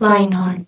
Lionheart.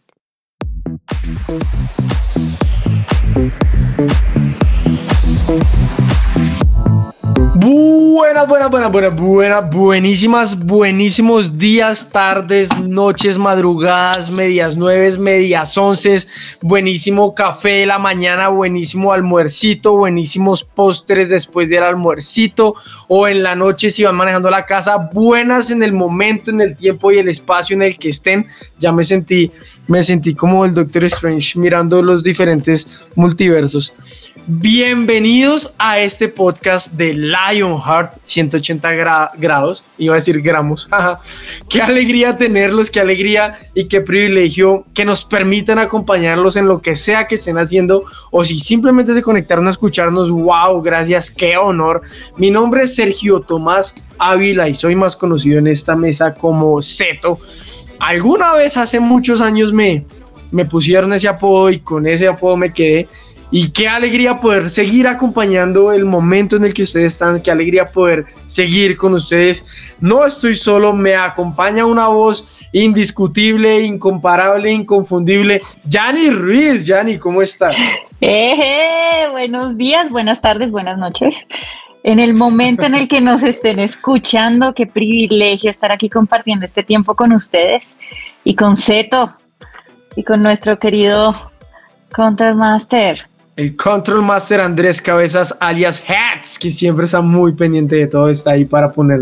Buenas, buenas, buenas, buenas, buenas, buenísimas, buenísimos días, tardes, noches, madrugadas, medias nueve, medias once, buenísimo café de la mañana, buenísimo almuercito, buenísimos postres después del almuercito o en la noche si van manejando la casa, buenas en el momento, en el tiempo y el espacio en el que estén. Ya me sentí, me sentí como el Doctor Strange mirando los diferentes multiversos. Bienvenidos a este podcast de Lionheart 180 grados, iba a decir gramos. qué alegría tenerlos, qué alegría y qué privilegio que nos permitan acompañarlos en lo que sea que estén haciendo o si simplemente se conectaron a escucharnos. Wow, gracias, qué honor. Mi nombre es Sergio Tomás Ávila y soy más conocido en esta mesa como Zeto. Alguna vez hace muchos años me, me pusieron ese apodo y con ese apodo me quedé y qué alegría poder seguir acompañando el momento en el que ustedes están, qué alegría poder seguir con ustedes. No estoy solo, me acompaña una voz indiscutible, incomparable, inconfundible. Yani Ruiz, Yani, ¿cómo estás? Buenos días, buenas tardes, buenas noches. En el momento en el que nos estén escuchando, qué privilegio estar aquí compartiendo este tiempo con ustedes y con Zeto y con nuestro querido Countermaster el Control Master Andrés Cabezas, alias Hats, que siempre está muy pendiente de todo, está ahí para poner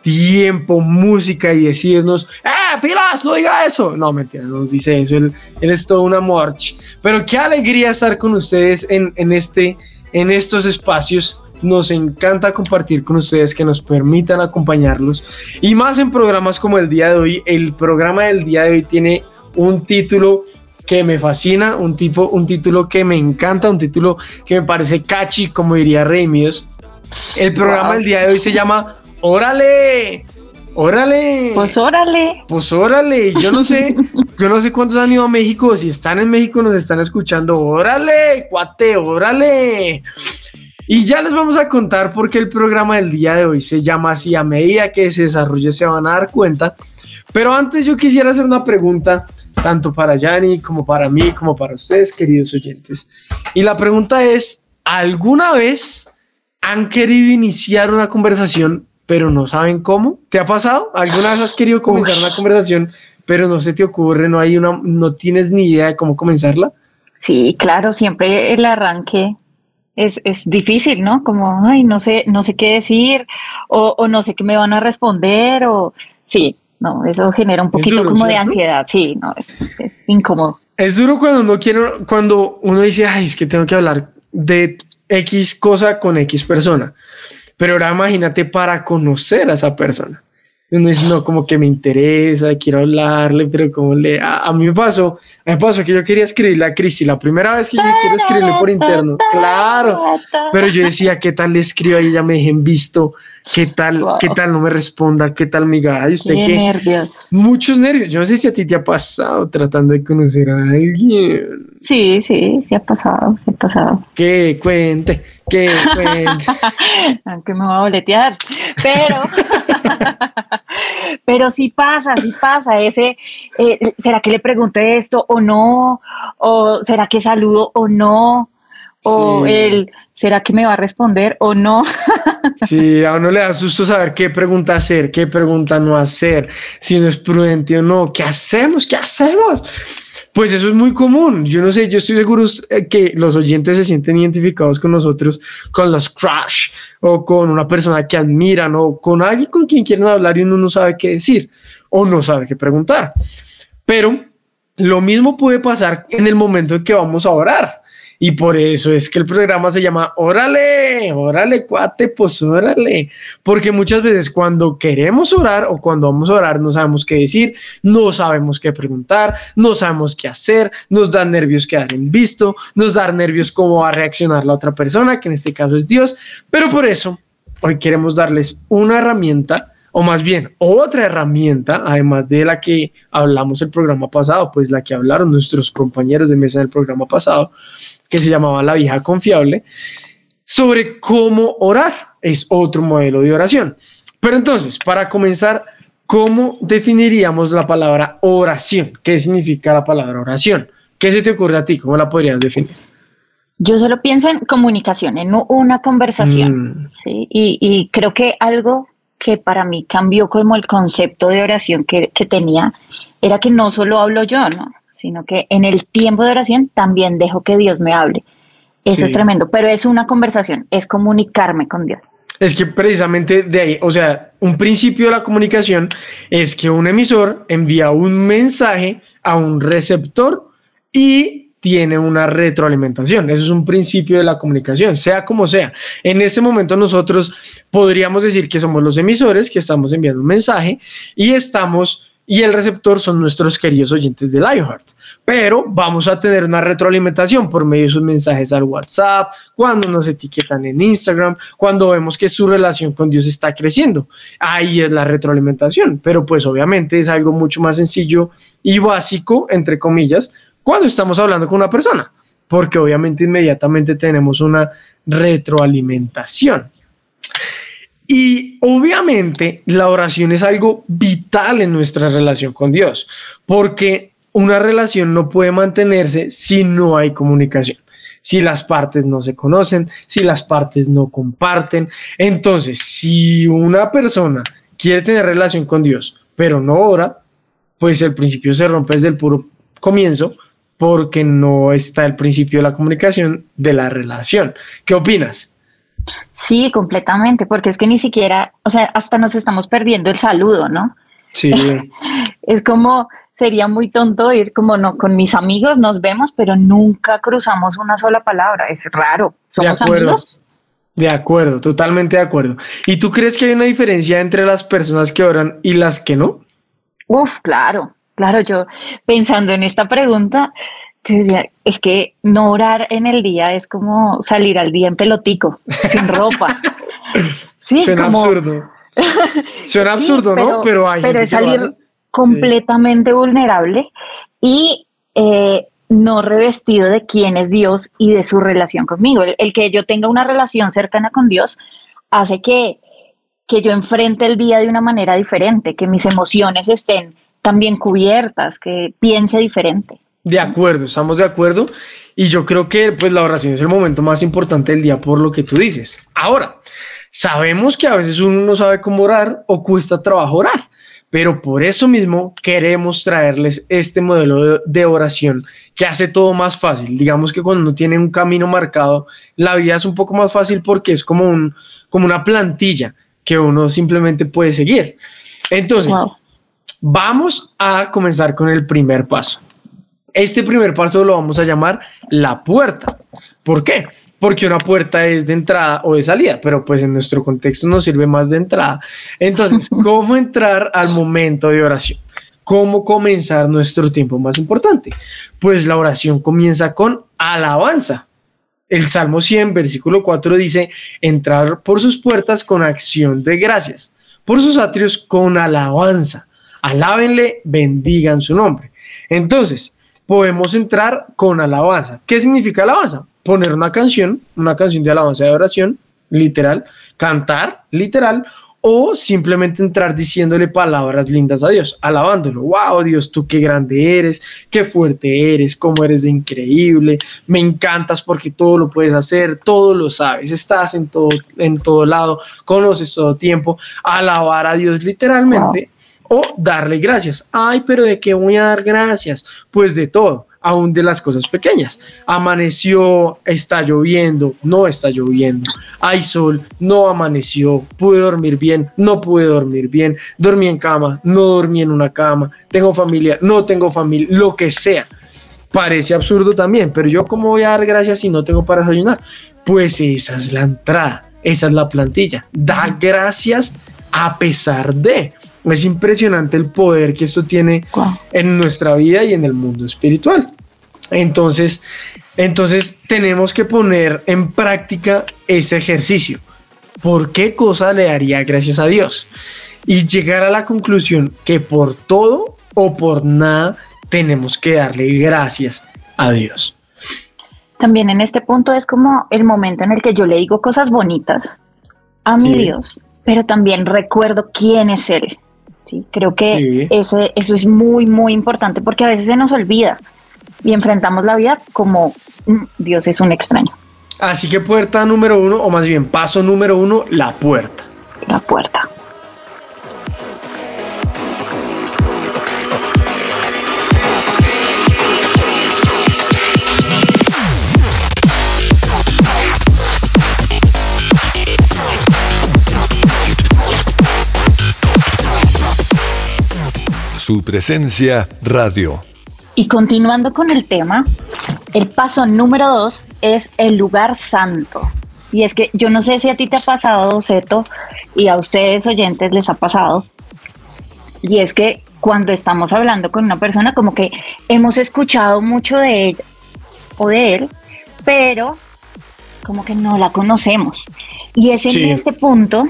tiempo, música y decirnos, ¡eh, pilas, no diga eso! No, mentira, no nos dice eso, él, es todo una march. Pero qué alegría estar con ustedes en, en, este, en estos espacios. Nos encanta compartir con ustedes que nos permitan acompañarlos. Y más en programas como el día de hoy. El programa del día de hoy tiene un título que me fascina, un, tipo, un título que me encanta, un título que me parece catchy, como diría Rey Míos. El programa del día de hoy se llama Órale, órale. Pues órale. Pues órale. Yo no sé, yo no sé cuántos han ido a México. Si están en México, nos están escuchando. Órale, cuate, órale. Y ya les vamos a contar por qué el programa del día de hoy se llama así. A medida que se desarrolle, se van a dar cuenta. Pero antes, yo quisiera hacer una pregunta tanto para Yanni como para mí, como para ustedes, queridos oyentes. Y la pregunta es, ¿alguna vez han querido iniciar una conversación, pero no saben cómo? ¿Te ha pasado? ¿Alguna vez has querido comenzar una conversación, pero no se te ocurre, no hay una, no tienes ni idea de cómo comenzarla? Sí, claro, siempre el arranque es, es, difícil, ¿no? Como, ay, no sé, no sé qué decir, o, o, no sé qué me van a responder, o sí, no, eso genera un poquito como de ansiedad, sí, no, es, es, incómodo. Es duro cuando uno quiere, cuando uno dice, ay, es que tengo que hablar de X cosa con X persona. Pero ahora imagínate para conocer a esa persona. Uno dice, no, como que me interesa, quiero hablarle, pero como le... A, mí me pasó, a me pasó que yo quería escribirle a Cristi, la primera vez que yo quiero escribirle por interno, claro, pero yo decía, ¿qué tal le escribo? Y ya me dejen visto, ¿qué tal, qué tal no me responda? ¿Qué tal me diga? Ay, usted qué, nervios. Muchos nervios. Yo no sé si a ti te ha pasado tratando de conocer a alguien. Sí, sí, sí ha pasado, sí ha pasado. Que cuente, que cuente. Aunque me va a boletear, pero... Pero sí pasa, sí pasa. Ese, eh, ¿será que le pregunté esto o no? ¿O será que saludo o no? O el, ¿será que me va a responder o no? Sí, a uno le da susto saber qué pregunta hacer, qué pregunta no hacer, si no es prudente o no. ¿Qué hacemos? ¿Qué hacemos? Pues eso es muy común. Yo no sé, yo estoy seguro eh, que los oyentes se sienten identificados con nosotros, con los crush o con una persona que admiran o con alguien con quien quieren hablar y uno no sabe qué decir o no sabe qué preguntar. Pero lo mismo puede pasar en el momento en que vamos a orar. Y por eso es que el programa se llama Órale, órale, cuate, pues órale. Porque muchas veces cuando queremos orar o cuando vamos a orar no sabemos qué decir, no sabemos qué preguntar, no sabemos qué hacer, nos dan nervios quedar en visto, nos dan nervios cómo va a reaccionar la otra persona, que en este caso es Dios. Pero por eso hoy queremos darles una herramienta o más bien otra herramienta, además de la que hablamos el programa pasado, pues la que hablaron nuestros compañeros de mesa del programa pasado, que se llamaba La vieja confiable, sobre cómo orar. Es otro modelo de oración. Pero entonces, para comenzar, ¿cómo definiríamos la palabra oración? ¿Qué significa la palabra oración? ¿Qué se te ocurre a ti? ¿Cómo la podrías definir? Yo solo pienso en comunicación, en una conversación, mm. ¿sí? Y, y, creo que algo que para mí cambió como el concepto de oración que, tenía, era que no solo hablo yo, ¿no? Sino que en el tiempo de oración también dejo que Dios me hable. Eso es tremendo, pero es una conversación, es comunicarme con Dios. Es que precisamente de ahí, o sea, un principio de la comunicación es que un emisor envía un mensaje a un receptor y tiene una retroalimentación. Eso es un principio de la comunicación, sea como sea. En este momento nosotros podríamos decir que somos los emisores, que estamos enviando un mensaje y estamos y el receptor son nuestros queridos oyentes de Lionheart. Pero vamos a tener una retroalimentación por medio de sus mensajes al WhatsApp, cuando nos etiquetan en Instagram, cuando vemos que su relación con Dios está creciendo. Ahí es la retroalimentación, pero pues obviamente es algo mucho más sencillo y básico, entre comillas, cuando estamos hablando con una persona, porque obviamente inmediatamente tenemos una retroalimentación. Y obviamente la oración es algo vital en nuestra relación con Dios, porque una relación no puede mantenerse si no hay comunicación, si las partes no se conocen, si las partes no comparten. Entonces, si una persona quiere tener relación con Dios, pero no ora, pues el principio se rompe desde el puro comienzo, porque no está el principio de la comunicación de la relación. ¿Qué opinas? Sí, completamente, porque es que ni siquiera, o sea, hasta nos estamos perdiendo el saludo, ¿no? Sí. es como, sería muy tonto ir como no, con mis amigos nos vemos, pero nunca cruzamos una sola palabra, es raro. ¿Somos de acuerdo, amigos? De acuerdo, totalmente de acuerdo. ¿Y tú crees que hay una diferencia entre las personas que oran y las que no? Uf, claro, Claro, yo pensando en esta pregunta, es que no orar en el día es como salir al día en pelotico, sin ropa. Sí, Suena absurdo. Suena absurdo, ¿no? Pero, hay pero es salir completamente vulnerable y eh, no revestido de quién es Dios y de su relación conmigo. El, que yo tenga una relación cercana con Dios hace que, que yo enfrente el día de una manera diferente, que mis emociones estén también cubiertas, que piense diferente. De acuerdo, estamos de acuerdo. Y yo creo que pues la oración es el momento más importante del día por lo que tú dices. Ahora, sabemos que a veces uno no sabe cómo orar o cuesta trabajo orar, pero por eso mismo queremos traerles este modelo de, oración que hace todo más fácil. Digamos que cuando uno tiene un camino marcado, la vida es un poco más fácil porque es como, un, como una plantilla que uno simplemente puede seguir. Entonces, Vamos a comenzar con el primer paso. Este primer paso lo vamos a llamar la puerta. ¿Por qué? Porque una puerta es de entrada o de salida, pero pues en nuestro contexto nos sirve más de entrada. Entonces, ¿cómo entrar al momento de oración? ¿Cómo comenzar nuestro tiempo más importante? Pues la oración comienza con alabanza. El Salmo 100, versículo 4 dice, entrar por sus puertas con acción de gracias, por sus atrios con alabanza alábenle, bendigan su nombre. Entonces, podemos entrar con alabanza. ¿Qué significa alabanza? Poner una canción, una canción de alabanza de oración, literal, cantar, literal, o simplemente entrar diciéndole palabras lindas a Dios, alabándolo. Wow, Dios, tú qué grande eres, qué fuerte eres, cómo eres increíble, me encantas porque todo lo puedes hacer, todo lo sabes, estás en todo, en todo lado, conoces todo tiempo. Alabar a Dios literalmente o darle gracias. Ay, pero ¿de qué voy a dar gracias? Pues de todo, aún de las cosas pequeñas. Amaneció, está lloviendo, no está lloviendo. Hay sol, no amaneció. Pude dormir bien, no pude dormir bien. Dormí en cama, no dormí en una cama. Tengo familia, no tengo familia, lo que sea. parece absurdo también, pero yo cómo voy a dar gracias si no tengo para desayunar? Pues esa es la entrada, esa es la plantilla. Da gracias a pesar de. Es impresionante el poder que esto tiene en nuestra vida y en el mundo espiritual. Entonces, entonces tenemos que poner en práctica ese ejercicio. ¿Por qué cosa le daría gracias a Dios? Y llegar a la conclusión que por todo o por nada tenemos que darle gracias a Dios. También en este punto es como el momento en el que yo le digo cosas bonitas a mi Dios, pero también recuerdo quién es Él. Sí, creo que ese, eso es muy, muy importante porque a veces se nos olvida y enfrentamos la vida como mm, Dios es un extraño. Así que puerta número uno, o más bien paso número uno, la puerta. La puerta. Su presencia radio. Y continuando con el tema, el paso número dos es el lugar santo. Y es que yo no sé si a ti te ha pasado, Seto, y a ustedes oyentes les ha pasado. Y es que cuando estamos hablando con una persona, como que hemos escuchado mucho de ella o de él, pero como que no la conocemos. Y es en este punto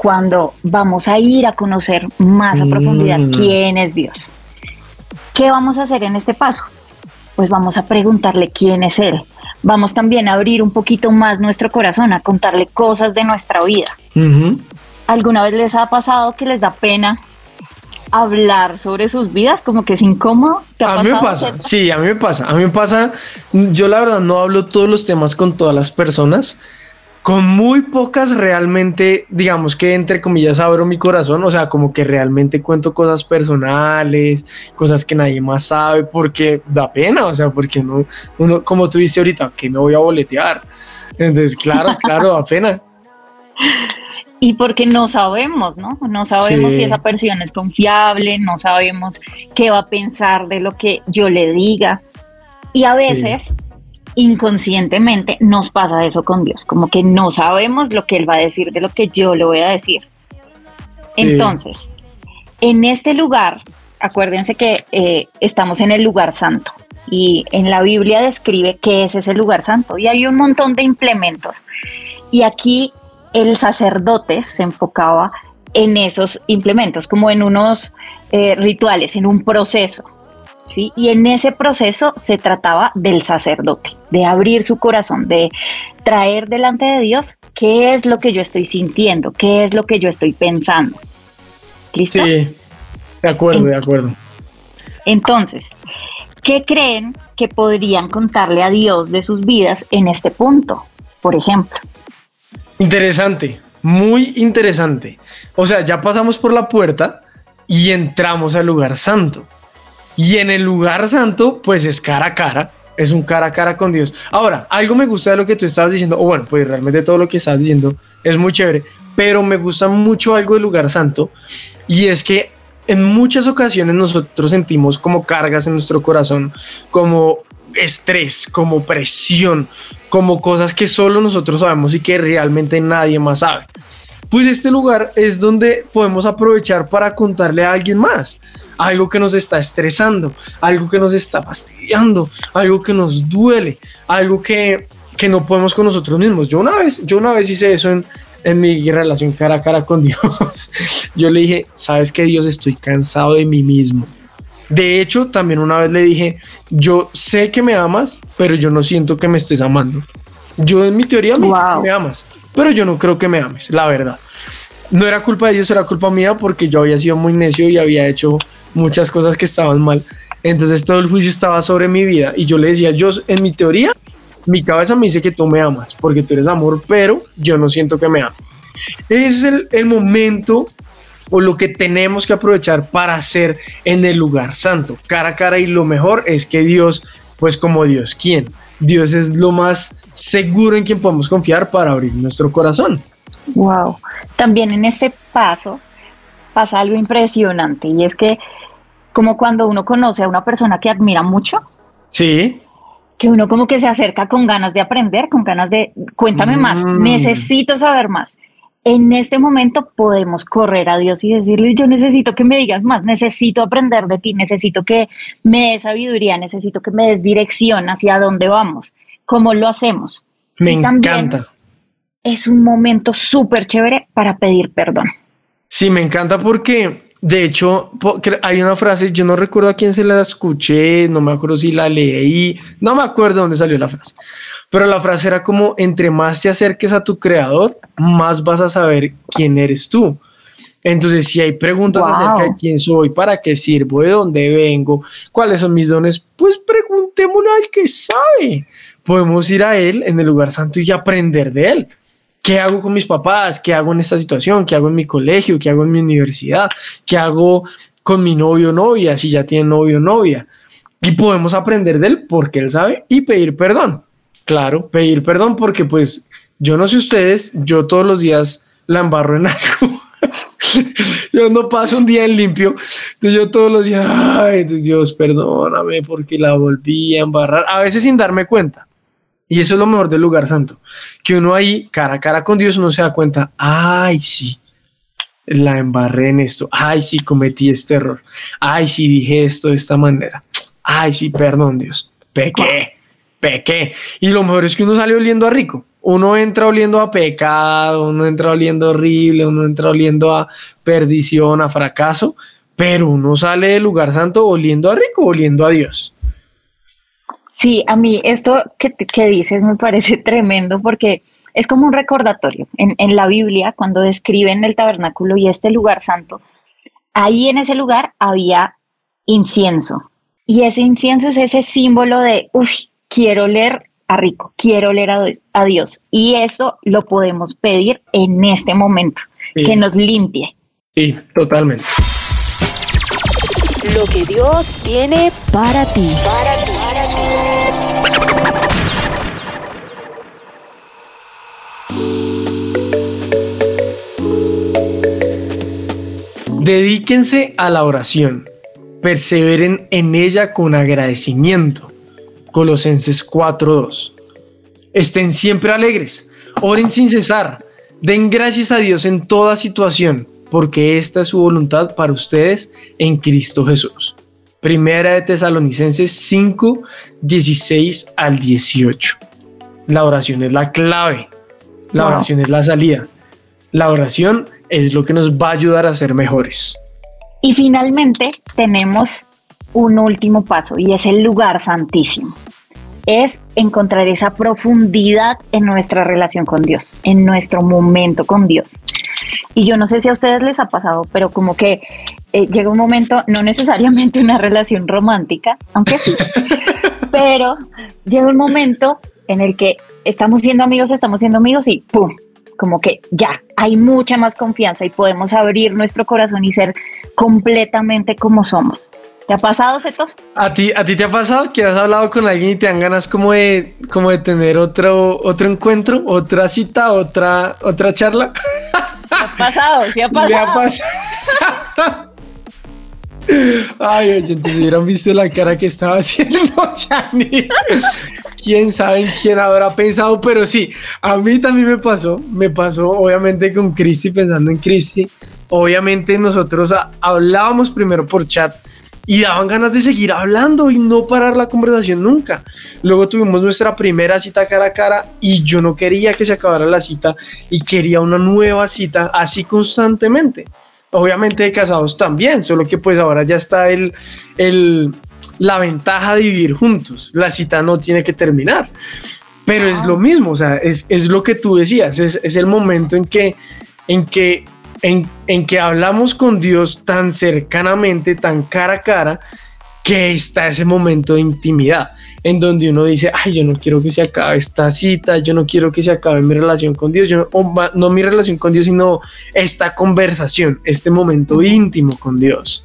cuando vamos a ir a conocer más a profundidad mm. quién es Dios. ¿Qué vamos a hacer en este paso? Pues vamos a preguntarle quién es Él. Vamos también a abrir un poquito más nuestro corazón, a contarle cosas de nuestra vida. ¿Alguna vez les ha pasado que les da pena hablar sobre sus vidas, como que es incómodo. A mí me pasa, sí, a mí me pasa, a mí me pasa, yo la verdad no hablo todos los temas con todas las personas, con muy pocas realmente, digamos que entre comillas abro mi corazón, o sea, como que realmente cuento cosas personales, cosas que nadie más sabe, porque da pena, o sea, porque no, uno, como tú dices ahorita, que me voy a boletear. Entonces, claro, claro, da pena. Y porque no sabemos, ¿no? No sabemos si esa persona es confiable, no sabemos qué va a pensar de lo que yo le diga. Y a veces inconscientemente nos pasa eso con Dios, como que no sabemos lo que Él va a decir de lo que yo le voy a decir. Entonces, en este lugar, acuérdense que eh, estamos en el lugar santo y en la Biblia describe qué es ese lugar santo y hay un montón de implementos. Y aquí el sacerdote se enfocaba en esos implementos, como en unos eh, rituales, en un proceso. Y en ese proceso se trataba del sacerdote, de abrir su corazón, de traer delante de Dios qué es lo que yo estoy sintiendo, qué es lo que yo estoy pensando. ¿Listo? Sí, de acuerdo, de acuerdo. Entonces, ¿qué creen que podrían contarle a Dios de sus vidas en este punto, por ejemplo? Interesante, muy interesante. O sea, ya pasamos por la puerta y entramos al lugar santo. Y en el lugar santo, pues es cara a cara, es un cara a cara con Dios. Ahora, algo me gusta de lo que tú estabas diciendo, o bueno, pues realmente todo lo que estabas diciendo es muy chévere, pero me gusta mucho algo del lugar santo, y es que en muchas ocasiones nosotros sentimos como cargas en nuestro corazón, como estrés, como presión, como cosas que solo nosotros sabemos y que realmente nadie más sabe. Pues este lugar es donde podemos aprovechar para contarle a alguien más algo que nos está estresando, algo que nos está fastidiando, algo que nos duele, algo que, que no podemos con nosotros mismos. Yo una vez, yo una vez hice eso en, en mi relación cara a cara con Dios. Yo le dije, sabes que Dios estoy cansado de mí mismo. De hecho, también una vez le dije, yo sé que me amas, pero yo no siento que me estés amando. Yo en mi teoría me, me amas, pero yo no creo que me ames, la verdad. No era culpa de Dios, era culpa mía porque yo había sido muy necio y había hecho muchas cosas que estaban mal. Entonces todo el juicio estaba sobre mi vida y yo le decía, yo en mi teoría, mi cabeza me dice que tú me amas porque tú eres amor, pero yo no siento que me amas. Es el, el momento o lo que tenemos que aprovechar para hacer en el lugar santo, cara a cara y lo mejor es que Dios, pues como Dios, ¿quién? Dios es lo más seguro en quien podemos confiar para abrir nuestro corazón. Wow. También en este paso pasa algo impresionante y es que como cuando uno conoce a una persona que admira mucho, Sí. Que uno como que se acerca con ganas de aprender, con ganas de, cuéntame más, Mm. necesito saber más. En este momento podemos correr a Dios y decirle, yo necesito que me digas más, necesito aprender de ti, necesito que me des sabiduría, necesito que me des dirección hacia dónde vamos, cómo lo hacemos. Me Y también- encanta. Es un momento súper chévere para pedir perdón. Sí, me encanta porque, de hecho, hay una frase, yo no recuerdo a quién se la escuché, no me acuerdo si la leí, no me acuerdo dónde salió la frase, pero la frase era como, entre más te acerques a tu creador, más vas a saber quién eres tú. Entonces, si hay preguntas Wow. acerca de quién soy, para qué sirvo, de dónde vengo, cuáles son mis dones, pues preguntémoslo al que sabe. Podemos ir a él en el lugar santo y aprender de él. ¿Qué hago con mis papás? ¿Qué hago en esta situación? ¿Qué hago en mi colegio? ¿Qué hago en mi universidad? ¿Qué hago con mi novio o novia? Si ya tiene novio o novia. Y podemos aprender de él porque él sabe y pedir perdón. Claro, pedir perdón porque pues yo no sé ustedes, yo todos los días la embarro en algo. yo no paso un día en limpio. Entonces yo todos los días, ay, Dios, perdóname porque la volví a embarrar. A veces sin darme cuenta. Y eso es lo mejor del lugar santo. Que uno ahí, cara a cara con Dios, uno se da cuenta, ay, sí, la embarré en esto. Ay, sí, cometí este error. Ay, sí, dije esto de esta manera. Ay, sí, perdón, Dios. Pequé, pequé. Y lo mejor es que uno sale oliendo a rico. Uno entra oliendo a pecado, uno entra oliendo horrible, uno entra oliendo a perdición, a fracaso, pero uno sale del lugar santo oliendo a rico, oliendo a Dios. Sí, a mí esto que, que dices me parece tremendo porque es como un recordatorio. En, en la Biblia, cuando describen el tabernáculo y este lugar santo, ahí en ese lugar había incienso. Y ese incienso es ese símbolo de, uff, quiero oler a rico, quiero oler a, a Dios. Y eso lo podemos pedir en este momento, Sí. que nos limpie. Sí, totalmente. Lo que Dios tiene para ti. Dedíquense a la oración, perseveren en ella con agradecimiento. Colosenses 4:2. Estén siempre alegres, oren sin cesar, den gracias a Dios en toda situación, porque esta es su voluntad para ustedes en Cristo Jesús. Primera de Tesalonicenses 5, 16 al 18. La oración es la clave. La Wow. oración es la salida. La oración es lo que nos va a ayudar a ser mejores. Y finalmente tenemos un último paso y es el lugar santísimo. Es encontrar esa profundidad en nuestra relación con Dios, en nuestro momento con Dios. Y yo no sé si a ustedes les ha pasado, pero como que eh, llega un momento, no necesariamente una relación romántica, aunque sí, pero llega un momento en el que estamos siendo amigos, estamos siendo amigos y ¡pum! Como que ya hay mucha más confianza y podemos abrir nuestro corazón y ser completamente como somos. ¿Te ha pasado, Seto? ¿A ti, ¿A ti te ha pasado que has hablado con alguien y te dan ganas como de, como de tener otro, otro encuentro, otra cita, otra, otra charla? ¿Te ha pasado? ¿Sí ha Me ha pasado? pasado. Ay, oyentes, hubieran visto la cara que estaba haciendo Chani. Quién sabe en quién habrá pensado, pero sí, a mí también me pasó. Me pasó, obviamente, con Cristi, pensando en Cristi. Obviamente, nosotros hablábamos primero por chat y daban ganas de seguir hablando y no parar la conversación nunca. Luego tuvimos nuestra primera cita cara a cara y yo no quería que se acabara la cita y quería una nueva cita así constantemente. Obviamente de casados también, solo que pues ahora ya está el, el, la ventaja de vivir juntos. La cita no tiene que terminar. Pero es lo mismo, o sea, es, es lo que tú decías, es, es el momento en que, en que en, en que hablamos con Dios tan cercanamente, tan cara a cara, que está ese momento de intimidad, en donde uno dice, ay, yo no quiero que se acabe esta cita, yo no quiero que se acabe mi relación con Dios, yo no, o ma- no mi relación con Dios, sino esta conversación, este momento íntimo con Dios.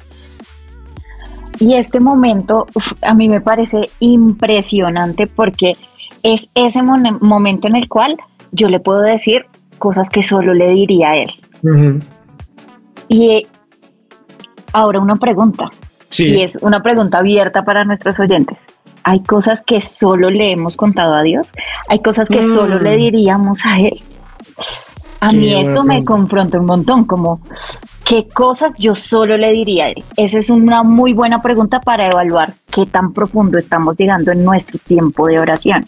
Y este momento uf, a mí me parece impresionante porque es ese momento en el cual yo le puedo decir cosas que solo le diría a él. Y eh, ahora una pregunta, Sí, y es una pregunta abierta para nuestros oyentes. hay cosas que solo le hemos contado a Dios, hay cosas que solo le Mm. diríamos a Él. A Qué mí esto me confronta un montón, como qué cosas yo solo le diría a Él. Esa es una muy buena pregunta para evaluar qué tan profundo estamos llegando en nuestro tiempo de oración.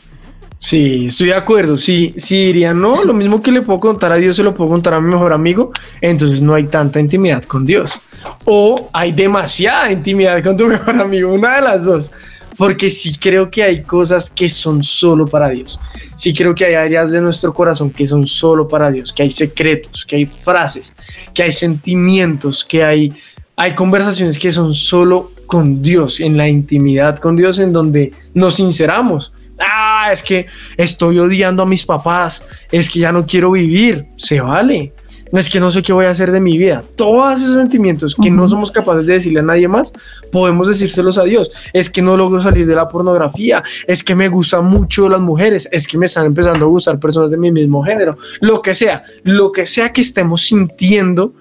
Sí, estoy de acuerdo. Sí, sí diría, no, lo mismo que le puedo contar a Dios, se lo puedo contar a mi mejor amigo. Entonces no hay tanta intimidad con Dios. O hay demasiada intimidad con tu mejor amigo, una de las dos. Porque sí creo que hay cosas que son solo para Dios. Sí creo que hay áreas de nuestro corazón que son solo para Dios, que hay secretos, que hay frases, que hay sentimientos, que hay, hay conversaciones que son solo con Dios, en la intimidad con Dios, en donde nos sinceramos. Ah, es que estoy odiando a mis papás, es que ya no quiero vivir, se vale. Es que no sé qué voy a hacer de mi vida. Todos esos sentimientos que no somos capaces de decirle a nadie más, podemos decírselos a Dios. Es que no logro salir de la pornografía, es que me gustan mucho las mujeres, es que me están empezando a gustar personas de mi mismo género, lo que sea, lo que sea que estemos sintiendo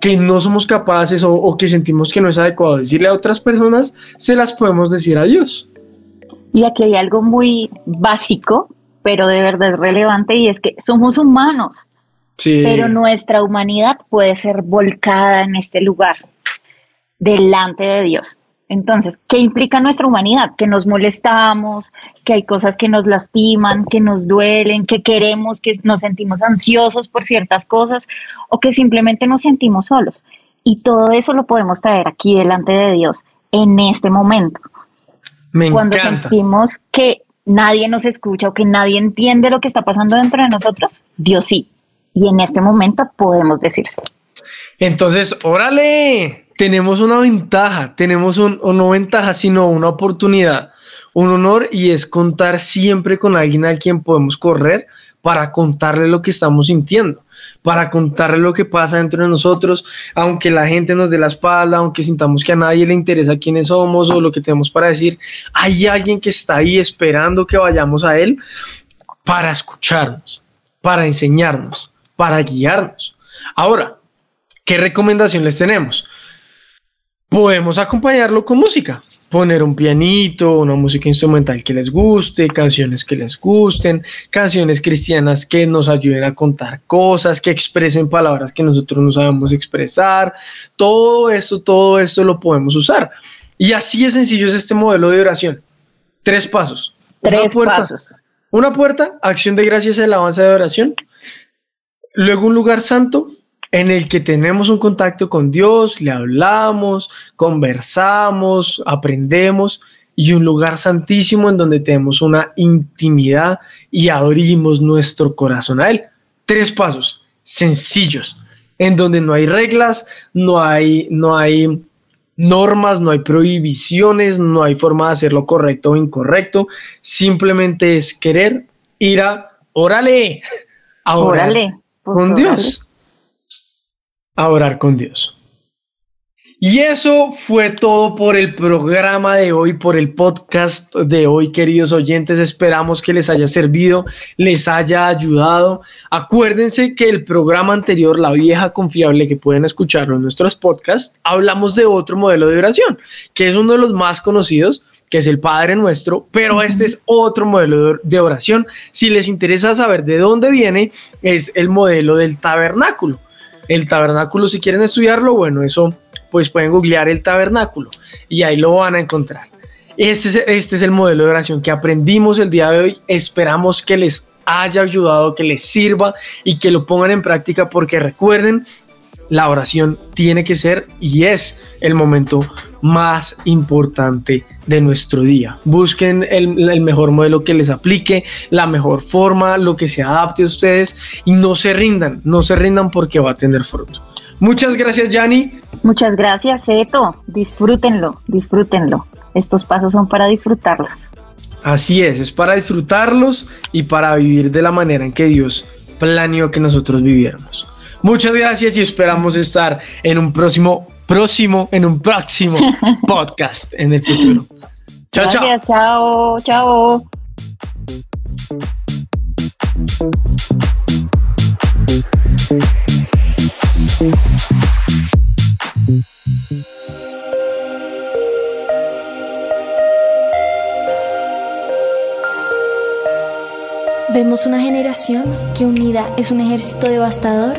que no somos capaces o, o que sentimos que no es adecuado decirle a otras personas, se las podemos decir a Dios. Y aquí hay algo muy básico, pero de verdad relevante, y es que somos humanos. Sí. pero nuestra humanidad puede ser volcada en este lugar, delante de Dios. Entonces, ¿qué implica nuestra humanidad? Que nos molestamos, que hay cosas que nos lastiman, que nos duelen, que queremos, que nos sentimos ansiosos por ciertas cosas o que simplemente nos sentimos solos. Y todo eso lo podemos traer aquí delante de Dios en este momento. Me Cuando encanta. sentimos que nadie nos escucha o que nadie entiende lo que está pasando dentro de nosotros, Dios sí. Y en este momento podemos decirse. Entonces, órale, tenemos una ventaja, tenemos un, o no ventaja, sino una oportunidad, un honor y es contar siempre con alguien al quien podemos correr para contarle lo que estamos sintiendo, para contarle lo que pasa dentro de nosotros, aunque la gente nos dé la espalda, aunque sintamos que a nadie le interesa quiénes somos o lo que tenemos para decir, hay alguien que está ahí esperando que vayamos a él para escucharnos, para enseñarnos, para guiarnos. Ahora, ¿qué recomendación les tenemos? Podemos acompañarlo con música, poner un pianito, una música instrumental que les guste, canciones que les gusten, canciones cristianas que nos ayuden a contar cosas, que expresen palabras que nosotros no sabemos expresar. Todo esto, todo esto lo podemos usar. Y así de sencillo es este modelo de oración. Tres pasos. Una Tres puerta- pasos. una puerta, acción de gracias y alabanza de oración. Luego un lugar santo en el que tenemos un contacto con Dios, le hablamos, conversamos, aprendemos. Y un lugar santísimo en donde tenemos una intimidad y abrimos nuestro corazón a Él. Tres pasos sencillos, en donde no hay reglas, no hay, no hay normas, no hay prohibiciones, no hay forma de hacerlo correcto o incorrecto. Simplemente es querer ir a órale, a orar Órale. pues, con órale. Dios. A orar con Dios. Y eso fue todo por el programa de hoy, por el podcast de hoy, queridos oyentes. Esperamos que les haya servido, les haya ayudado. Acuérdense que el programa anterior, La Vieja Confiable, que pueden escucharlo en nuestros podcasts, hablamos de otro modelo de oración, que es uno de los más conocidos, que es el Padre Nuestro, pero este es otro modelo de- de oración. Si les interesa saber de dónde viene, es el modelo del tabernáculo. El tabernáculo, si quieren estudiarlo, bueno, eso pues pueden googlear el tabernáculo y ahí lo van a encontrar. Este es, este es el modelo de oración que aprendimos el día de hoy. Esperamos que les haya ayudado, que les sirva y que lo pongan en práctica porque recuerden, la oración tiene que ser y es el momento más importante de nuestro día. Busquen el, el mejor modelo que les aplique, la mejor forma, lo que se adapte a ustedes y no se rindan, no se rindan porque va a tener fruto. Muchas gracias, Yanni. Muchas gracias, Eto. Disfrútenlo, disfrútenlo. Estos pasos son para disfrutarlos. Así es, es para disfrutarlos y para vivir de la manera en que Dios planeó que nosotros viviéramos. Muchas gracias y esperamos estar en un próximo, próximo, en un próximo podcast en el futuro. Chao, chao. Gracias, chao, chao. Vemos una generación que unida es un ejército devastador